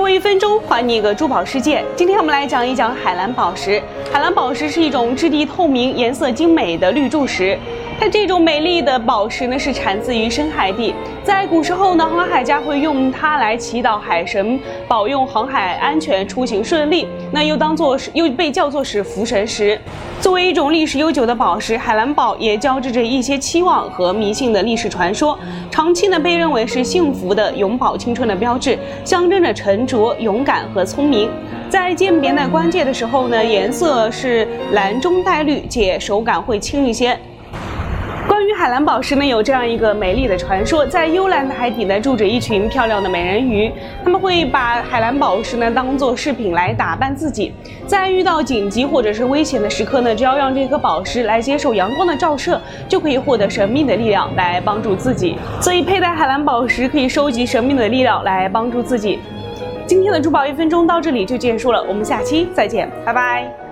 过一分钟还你一个珠宝世界。今天我们来讲一讲海蓝宝石。海蓝宝石是一种质地透明、颜色精美的绿柱石。它这种美丽的宝石呢，是产自于深海地。在古时候呢，航海家会用它来祈祷海神保佑航海安全、出行顺利。那又当做是又被叫做是福神石。作为一种历史悠久的宝石，海蓝宝也交织着一些期望和迷信的历史传说。长期呢，被认为是幸福的、永葆青春的标志，象征着沉着、勇敢和聪明。在鉴别呢关键的时候呢，颜色是蓝中带绿，且手感会轻一些。海蓝宝石呢，有这样一个美丽的传说：在幽蓝的海底呢，住着一群漂亮的美人鱼，他们会把海蓝宝石呢当做饰品来打扮自己。在遇到紧急或者是危险的时刻呢，只要让这颗宝石来接受阳光的照射，就可以获得神秘的力量来帮助自己。所以佩戴海蓝宝石可以收集神秘的力量来帮助自己。今天的珠宝一分钟到这里就结束了，我们下期再见，拜拜。